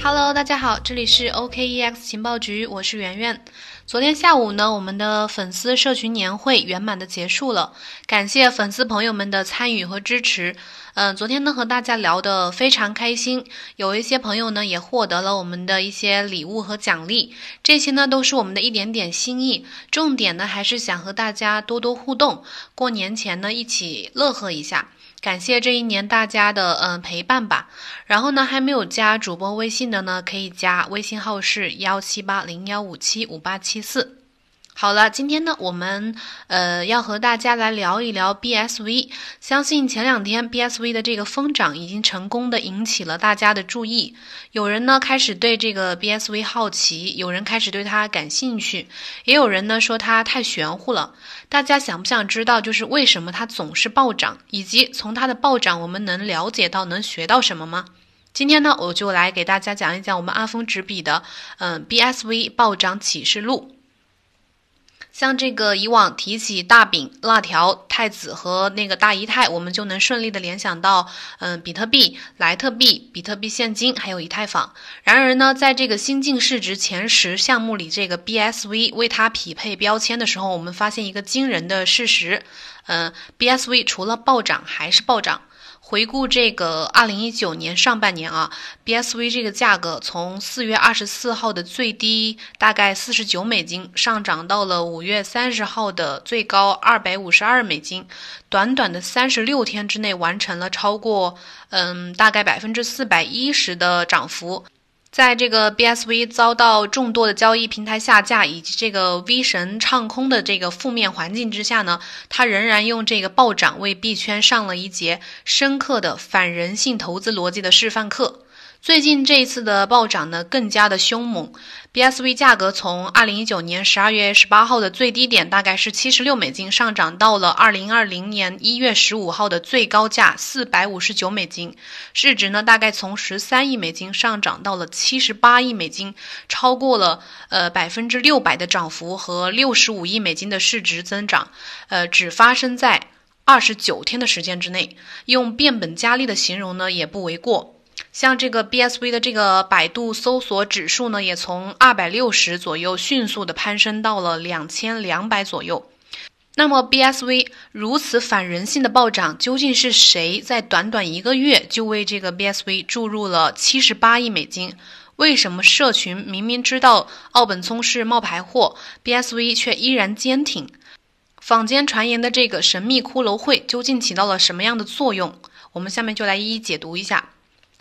Hello，大家好，这里是 OKEX 情报局，我是圆圆。昨天下午呢，我们的粉丝社群年会圆满的结束了，感谢粉丝朋友们的参与和支持。嗯，昨天呢和大家聊得非常开心，有一些朋友呢也获得了我们的一些礼物和奖励，这些呢都是我们的一点点心意。重点呢还是想和大家多多互动，过年前呢一起乐呵一下。感谢这一年大家的嗯陪伴吧。然后呢，还没有加主播微信的呢，可以加微信号是幺七八零幺五七五八七四。好了，今天呢，我们呃要和大家来聊一聊 BSV。相信前两天 BSV 的这个疯涨已经成功的引起了大家的注意，有人呢开始对这个 BSV 好奇，有人开始对它感兴趣，也有人呢说它太玄乎了。大家想不想知道，就是为什么它总是暴涨，以及从它的暴涨我们能了解到、能学到什么吗？今天呢，我就来给大家讲一讲我们阿峰执笔的嗯 BSV 暴涨启示录。像这个以往提起大饼、辣条、太子和那个大姨太，我们就能顺利的联想到，嗯，比特币、莱特币、比特币现金，还有以太坊。然而呢，在这个新进市值前十项目里，这个 BSV 为它匹配标签的时候，我们发现一个惊人的事实，嗯，BSV 除了暴涨还是暴涨。回顾这个二零一九年上半年啊，BSV 这个价格从四月二十四号的最低大概四十九美金，上涨到了五月三十号的最高二百五十二美金，短短的三十六天之内完成了超过嗯大概百分之四百一十的涨幅。在这个 BSV 遭到众多的交易平台下架，以及这个 V 神唱空的这个负面环境之下呢，它仍然用这个暴涨为币圈上了一节深刻的反人性投资逻辑的示范课。最近这一次的暴涨呢，更加的凶猛。BSV 价格从二零一九年十二月十八号的最低点，大概是七十六美金，上涨到了二零二零年一月十五号的最高价四百五十九美金，市值呢大概从十三亿美金上涨到了七十八亿美金，超过了呃百分之六百的涨幅和六十五亿美金的市值增长，呃，只发生在二十九天的时间之内，用变本加厉的形容呢也不为过。像这个 BSV 的这个百度搜索指数呢，也从二百六十左右迅速的攀升到了两千两百左右。那么 BSV 如此反人性的暴涨，究竟是谁在短短一个月就为这个 BSV 注入了七十八亿美金？为什么社群明明知道奥本聪是冒牌货，BSV 却依然坚挺？坊间传言的这个神秘骷髅会究竟起到了什么样的作用？我们下面就来一一解读一下。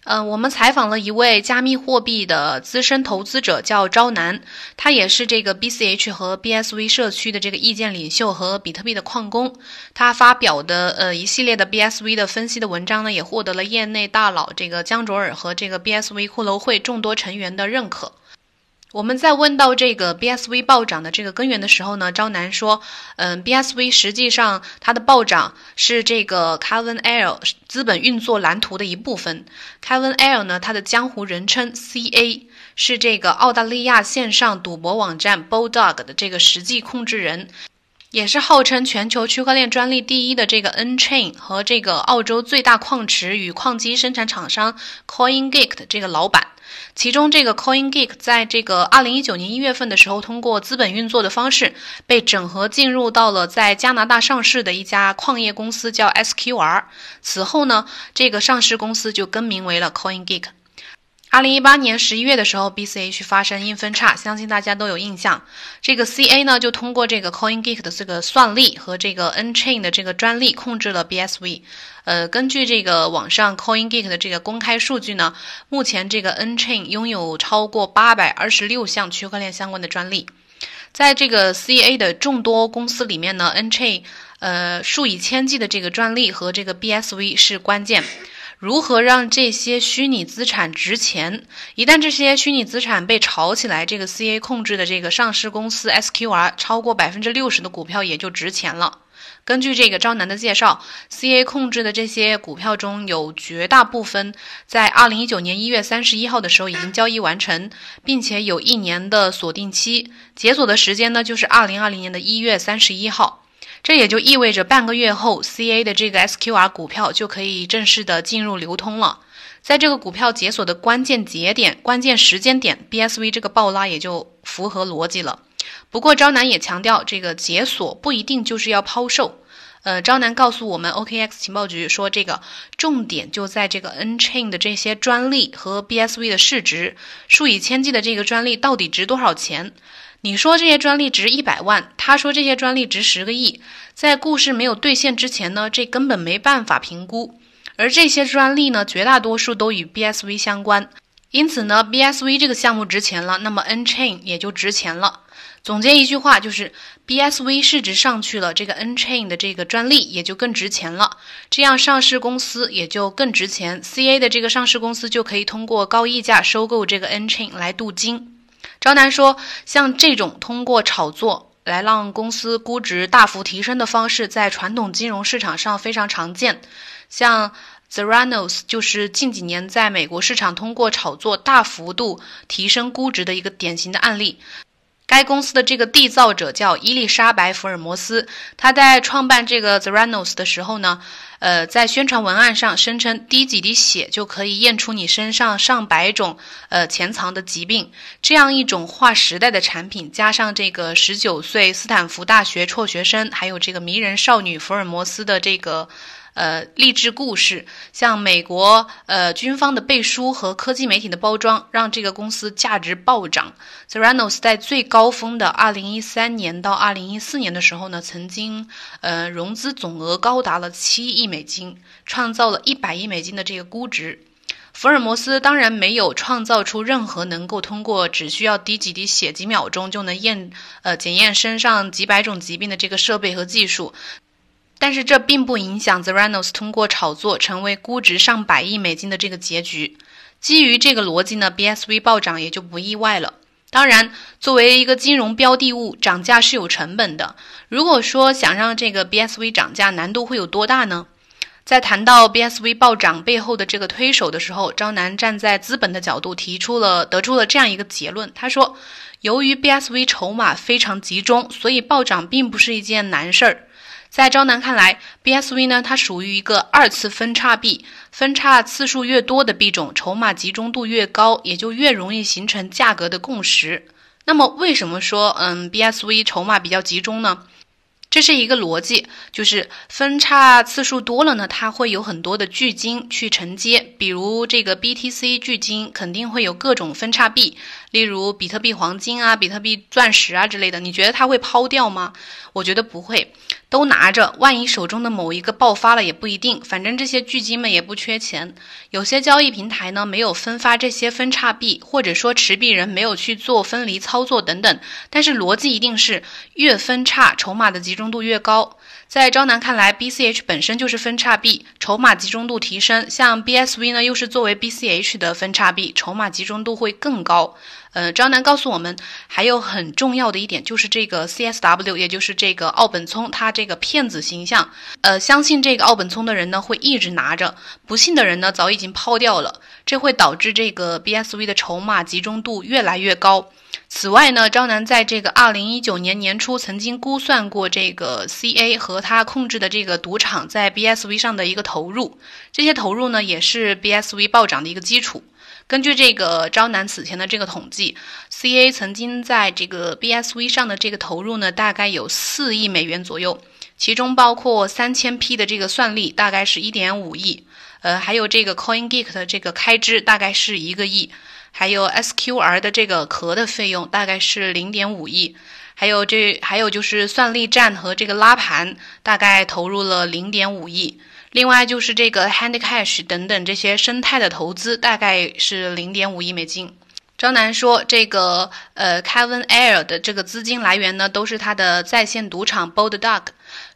嗯，我们采访了一位加密货币的资深投资者，叫招南，他也是这个 BCH 和 BSV 社区的这个意见领袖和比特币的矿工。他发表的呃一系列的 BSV 的分析的文章呢，也获得了业内大佬这个江卓尔和这个 BSV 骷髅会众多成员的认可。我们在问到这个 BSV 暴涨的这个根源的时候呢，招楠说，嗯，BSV 实际上它的暴涨是这个 Kevin L 资本运作蓝图的一部分。Kevin L 呢，他的江湖人称 CA，是这个澳大利亚线上赌博网站 Bulldog 的这个实际控制人，也是号称全球区块链专利第一的这个 N Chain 和这个澳洲最大矿池与矿机生产厂商 CoinGeek 的这个老板。其中，这个 CoinGeek 在这个二零一九年一月份的时候，通过资本运作的方式被整合进入到了在加拿大上市的一家矿业公司，叫 SQR。此后呢，这个上市公司就更名为了 CoinGeek。二零一八年十一月的时候，BCH 发生硬分叉，相信大家都有印象。这个 CA 呢，就通过这个 CoinGeek 的这个算力和这个 Nchain 的这个专利，控制了 BSV。呃，根据这个网上 CoinGeek 的这个公开数据呢，目前这个 Nchain 拥有超过八百二十六项区块链相关的专利。在这个 CA 的众多公司里面呢，Nchain 呃数以千计的这个专利和这个 BSV 是关键。如何让这些虚拟资产值钱？一旦这些虚拟资产被炒起来，这个 CA 控制的这个上市公司 SQR 超过百分之六十的股票也就值钱了。根据这个张楠的介绍，CA 控制的这些股票中有绝大部分在二零一九年一月三十一号的时候已经交易完成，并且有一年的锁定期，解锁的时间呢就是二零二零年的一月三十一号。这也就意味着半个月后，CA 的这个 SQR 股票就可以正式的进入流通了。在这个股票解锁的关键节点、关键时间点，BSV 这个暴拉也就符合逻辑了。不过，招南也强调，这个解锁不一定就是要抛售。呃，招南告诉我们，OKX 情报局说，这个重点就在这个 N Chain 的这些专利和 BSV 的市值，数以千计的这个专利到底值多少钱？你说这些专利值一百万，他说这些专利值十个亿，在故事没有兑现之前呢，这根本没办法评估。而这些专利呢，绝大多数都与 BSV 相关，因此呢，BSV 这个项目值钱了，那么 N Chain 也就值钱了。总结一句话就是 BSV 市值上去了，这个 N Chain 的这个专利也就更值钱了，这样上市公司也就更值钱，CA 的这个上市公司就可以通过高溢价收购这个 N Chain 来镀金。招南说，像这种通过炒作来让公司估值大幅提升的方式，在传统金融市场上非常常见。像 Zeranos 就是近几年在美国市场通过炒作大幅度提升估值的一个典型的案例。该公司的这个缔造者叫伊丽莎白·福尔摩斯，他在创办这个 Zeranos 的时候呢，呃，在宣传文案上声称滴几滴血就可以验出你身上上百种呃潜藏的疾病，这样一种划时代的产品，加上这个十九岁斯坦福大学辍学生，还有这个迷人少女福尔摩斯的这个。呃，励志故事，像美国呃军方的背书和科技媒体的包装，让这个公司价值暴涨。Zeranos 在最高峰的2013年到2014年的时候呢，曾经呃融资总额高达了七亿美金，创造了一百亿美金的这个估值。福尔摩斯当然没有创造出任何能够通过只需要滴几滴血几秒钟就能验呃检验身上几百种疾病的这个设备和技术。但是这并不影响 Zeranos 通过炒作成为估值上百亿美金的这个结局。基于这个逻辑呢，BSV 暴涨也就不意外了。当然，作为一个金融标的物，涨价是有成本的。如果说想让这个 BSV 涨价，难度会有多大呢？在谈到 BSV 暴涨背后的这个推手的时候，张楠站在资本的角度提出了得出了这样一个结论。他说，由于 BSV 筹码非常集中，所以暴涨并不是一件难事儿。在招南看来，BSV 呢，它属于一个二次分叉币，分叉次数越多的币种，筹码集中度越高，也就越容易形成价格的共识。那么，为什么说嗯 BSV 筹码比较集中呢？这是一个逻辑，就是分叉次数多了呢，它会有很多的巨金去承接，比如这个 BTC 巨金肯定会有各种分叉币。例如比特币黄金啊、比特币钻石啊之类的，你觉得它会抛掉吗？我觉得不会，都拿着，万一手中的某一个爆发了也不一定。反正这些巨金们也不缺钱。有些交易平台呢没有分发这些分叉币，或者说持币人没有去做分离操作等等。但是逻辑一定是越分叉，筹码的集中度越高。在招南看来，BCH 本身就是分叉币，筹码集中度提升。像 BSV 呢，又是作为 BCH 的分叉币，筹码集中度会更高。呃，张楠告诉我们，还有很重要的一点就是这个 CSW，也就是这个奥本聪，他这个骗子形象。呃，相信这个奥本聪的人呢，会一直拿着；不信的人呢，早已经抛掉了。这会导致这个 BSV 的筹码集中度越来越高。此外呢，张楠在这个二零一九年年初曾经估算过这个 CA 和他控制的这个赌场在 BSV 上的一个投入，这些投入呢也是 BSV 暴涨的一个基础。根据这个张楠此前的这个统计，CA 曾经在这个 BSV 上的这个投入呢，大概有四亿美元左右，其中包括三千 P 的这个算力，大概是一点五亿，呃，还有这个 CoinGeek 的这个开支大概是一个亿。还有 SQR 的这个壳的费用大概是零点五亿，还有这还有就是算力站和这个拉盘大概投入了零点五亿，另外就是这个 Handcash 等等这些生态的投资大概是零点五亿美金。张楠说，这个呃 Kevin Air 的这个资金来源呢，都是他的在线赌场 Bold Dog。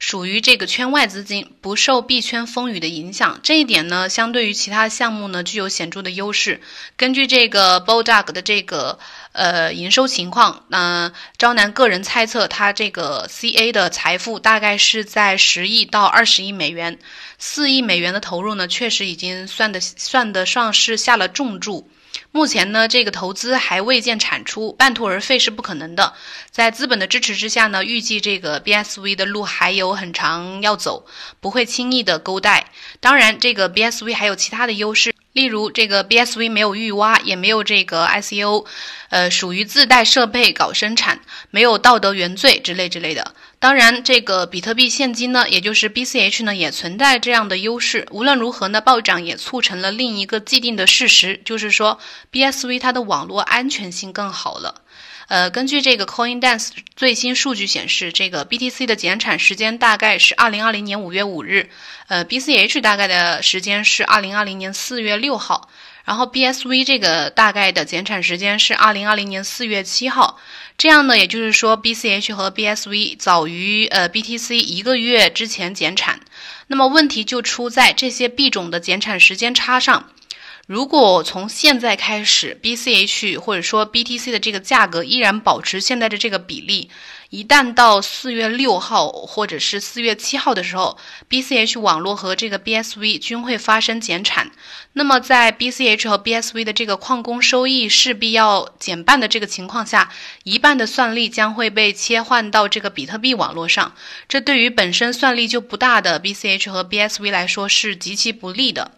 属于这个圈外资金，不受币圈风雨的影响。这一点呢，相对于其他项目呢，具有显著的优势。根据这个 Bulldog 的这个呃营收情况，那招楠个人猜测，他这个 CA 的财富大概是在十亿到二十亿美元。四亿美元的投入呢，确实已经算得算得上是下了重注。目前呢，这个投资还未见产出，半途而废是不可能的。在资本的支持之下呢，预计这个 BSV 的路还有很长要走，不会轻易的勾带。当然，这个 BSV 还有其他的优势，例如，这个 BSV 没有预挖，也没有这个 ICO，呃，属于自带设备搞生产，没有道德原罪之类之类的。当然，这个比特币现金呢，也就是 BCH 呢，也存在这样的优势。无论如何呢，暴涨也促成了另一个既定的事实，就是说 BSV 它的网络安全性更好了。呃，根据这个 CoinDance 最新数据显示，这个 BTC 的减产时间大概是二零二零年五月五日，呃，BCH 大概的时间是二零二零年四月六号，然后 BSV 这个大概的减产时间是二零二零年四月七号。这样呢，也就是说 BCH 和 BSV 早于呃 BTC 一个月之前减产。那么问题就出在这些币种的减产时间差上。如果从现在开始，BCH 或者说 BTC 的这个价格依然保持现在的这个比例，一旦到四月六号或者是四月七号的时候，BCH 网络和这个 BSV 均会发生减产，那么在 BCH 和 BSV 的这个矿工收益势必要减半的这个情况下，一半的算力将会被切换到这个比特币网络上，这对于本身算力就不大的 BCH 和 BSV 来说是极其不利的。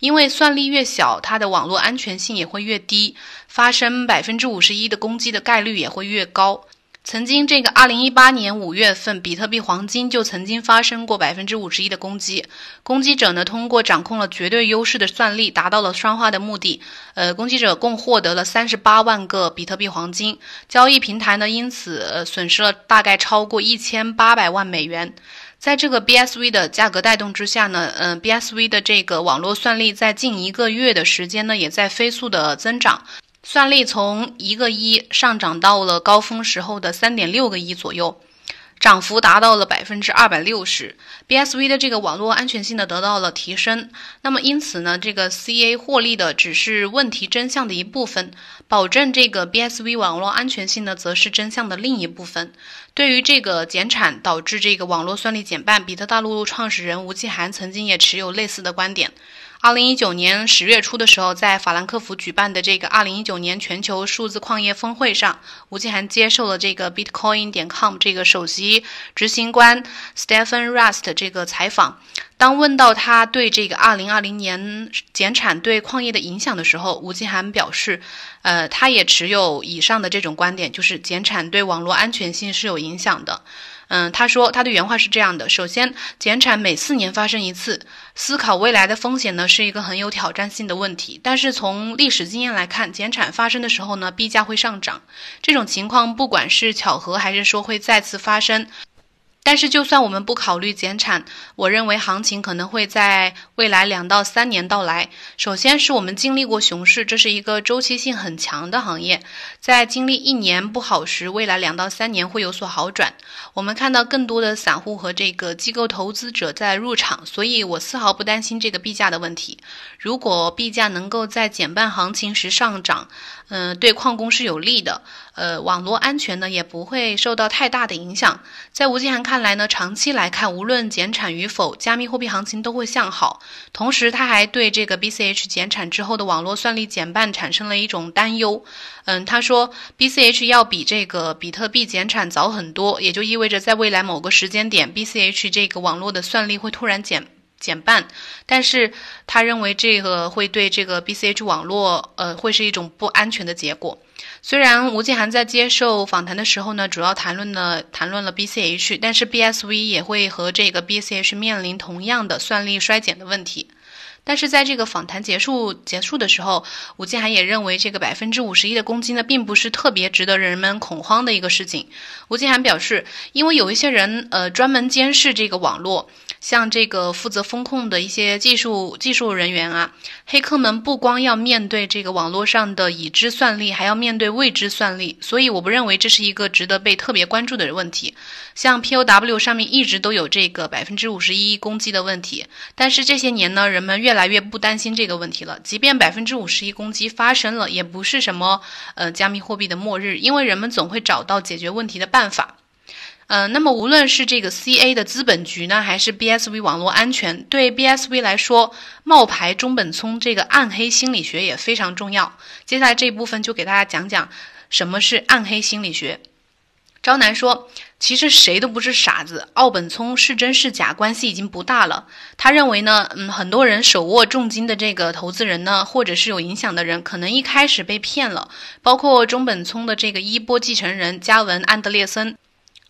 因为算力越小，它的网络安全性也会越低，发生百分之五十一的攻击的概率也会越高。曾经，这个二零一八年五月份，比特币黄金就曾经发生过百分之五十一的攻击。攻击者呢，通过掌控了绝对优势的算力，达到了双花的目的。呃，攻击者共获得了三十八万个比特币黄金，交易平台呢，因此损失了大概超过一千八百万美元。在这个 BSV 的价格带动之下呢，嗯，BSV 的这个网络算力在近一个月的时间呢，也在飞速的增长，算力从一个一上涨到了高峰时候的三点六个亿左右。涨幅达到了百分之二百六十，BSV 的这个网络安全性呢得到了提升。那么因此呢，这个 CA 获利的只是问题真相的一部分，保证这个 BSV 网络安全性呢，则是真相的另一部分。对于这个减产导致这个网络算力减半，比特大陆创始人吴继涵曾经也持有类似的观点。二零一九年十月初的时候，在法兰克福举办的这个二零一九年全球数字矿业峰会上，吴继涵接受了这个 Bitcoin 点 com 这个首席执行官 Stephen Rust 这个采访。当问到他对这个二零二零年减产对矿业的影响的时候，吴继涵表示，呃，他也持有以上的这种观点，就是减产对网络安全性是有影响的。嗯，他说他的原话是这样的：首先，减产每四年发生一次，思考未来的风险呢，是一个很有挑战性的问题。但是从历史经验来看，减产发生的时候呢，币价会上涨。这种情况不管是巧合还是说会再次发生。但是，就算我们不考虑减产，我认为行情可能会在未来两到三年到来。首先是我们经历过熊市，这是一个周期性很强的行业，在经历一年不好时，未来两到三年会有所好转。我们看到更多的散户和这个机构投资者在入场，所以我丝毫不担心这个币价的问题。如果币价能够在减半行情时上涨，嗯，对矿工是有利的。呃，网络安全呢也不会受到太大的影响。在吴继涵看来呢，长期来看，无论减产与否，加密货币行情都会向好。同时，他还对这个 BCH 减产之后的网络算力减半产生了一种担忧。嗯，他说 BCH 要比这个比特币减产早很多，也就意味着在未来某个时间点，BCH 这个网络的算力会突然减。减半，但是他认为这个会对这个 BCH 网络，呃，会是一种不安全的结果。虽然吴继涵在接受访谈的时候呢，主要谈论了谈论了 BCH，但是 BSV 也会和这个 BCH 面临同样的算力衰减的问题。但是在这个访谈结束结束的时候，吴继涵也认为这个百分之五十一的攻击呢，并不是特别值得人们恐慌的一个事情。吴继涵表示，因为有一些人，呃，专门监视这个网络。像这个负责风控的一些技术技术人员啊，黑客们不光要面对这个网络上的已知算力，还要面对未知算力，所以我不认为这是一个值得被特别关注的问题。像 POW 上面一直都有这个百分之五十一攻击的问题，但是这些年呢，人们越来越不担心这个问题了。即便百分之五十一攻击发生了，也不是什么呃加密货币的末日，因为人们总会找到解决问题的办法。嗯，那么无论是这个 CA 的资本局呢，还是 BSV 网络安全，对 BSV 来说，冒牌中本聪这个暗黑心理学也非常重要。接下来这一部分就给大家讲讲什么是暗黑心理学。招南说：“其实谁都不是傻子，奥本聪是真是假，关系已经不大了。他认为呢，嗯，很多人手握重金的这个投资人呢，或者是有影响的人，可能一开始被骗了，包括中本聪的这个衣钵继承人加文安德烈森。”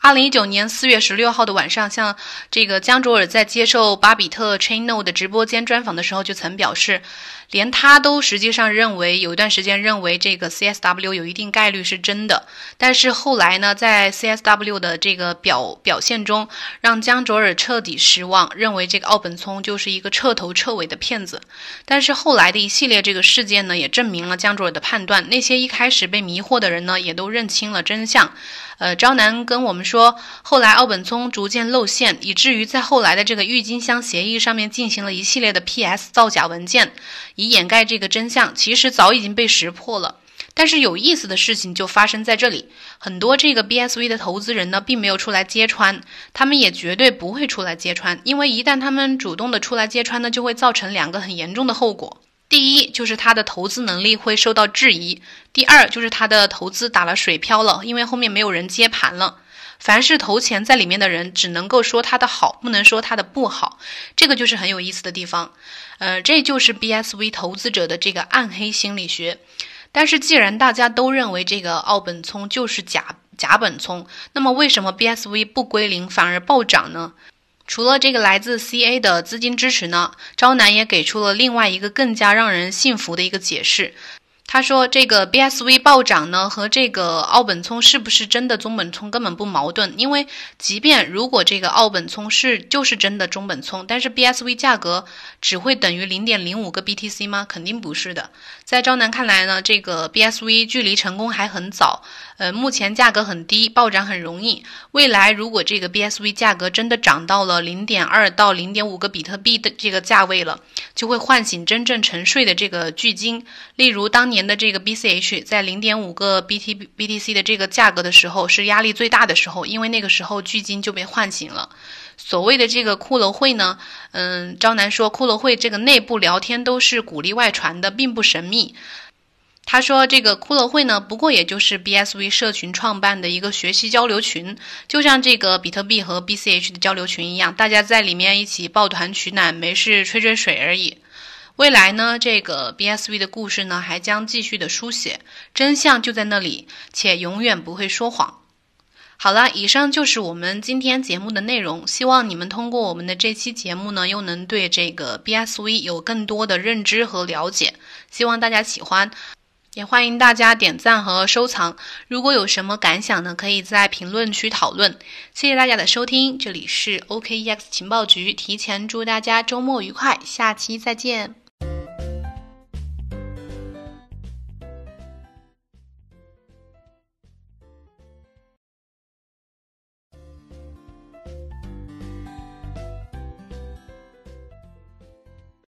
二零一九年四月十六号的晚上，像这个江卓尔在接受巴比特 Channel 的直播间专访的时候，就曾表示，连他都实际上认为有一段时间认为这个 CSW 有一定概率是真的，但是后来呢，在 CSW 的这个表表现中，让江卓尔彻底失望，认为这个奥本聪就是一个彻头彻尾的骗子。但是后来的一系列这个事件呢，也证明了江卓尔的判断，那些一开始被迷惑的人呢，也都认清了真相。呃，招南跟我们说，后来奥本聪逐渐露馅，以至于在后来的这个郁金香协议上面进行了一系列的 PS 造假文件，以掩盖这个真相。其实早已经被识破了。但是有意思的事情就发生在这里，很多这个 BSV 的投资人呢，并没有出来揭穿，他们也绝对不会出来揭穿，因为一旦他们主动的出来揭穿呢，就会造成两个很严重的后果。第一就是他的投资能力会受到质疑，第二就是他的投资打了水漂了，因为后面没有人接盘了。凡是投钱在里面的人，只能够说他的好，不能说他的不好。这个就是很有意思的地方。呃，这就是 BSV 投资者的这个暗黑心理学。但是既然大家都认为这个奥本聪就是假假本聪，那么为什么 BSV 不归零反而暴涨呢？除了这个来自 CA 的资金支持呢，招南也给出了另外一个更加让人信服的一个解释。他说：“这个 BSV 暴涨呢，和这个奥本聪是不是真的中本聪根本不矛盾。因为即便如果这个奥本聪是就是真的中本聪，但是 BSV 价格只会等于零点零五个 BTC 吗？肯定不是的。在招南看来呢，这个 BSV 距离成功还很早。呃，目前价格很低，暴涨很容易。未来如果这个 BSV 价格真的涨到了零点二到零点五个比特币的这个价位了，就会唤醒真正沉睡的这个巨鲸。例如当年。”年的这个 BCH 在零点五个 BT BTC 的这个价格的时候是压力最大的时候，因为那个时候巨鲸就被唤醒了。所谓的这个骷髅会呢，嗯，张楠说骷髅会这个内部聊天都是鼓励外传的，并不神秘。他说这个骷髅会呢，不过也就是 BSV 社群创办的一个学习交流群，就像这个比特币和 BCH 的交流群一样，大家在里面一起抱团取暖，没事吹吹水而已。未来呢，这个 BSV 的故事呢，还将继续的书写，真相就在那里，且永远不会说谎。好了，以上就是我们今天节目的内容，希望你们通过我们的这期节目呢，又能对这个 BSV 有更多的认知和了解，希望大家喜欢。也欢迎大家点赞和收藏。如果有什么感想呢，可以在评论区讨论。谢谢大家的收听，这里是 OKEX 情报局，提前祝大家周末愉快，下期再见。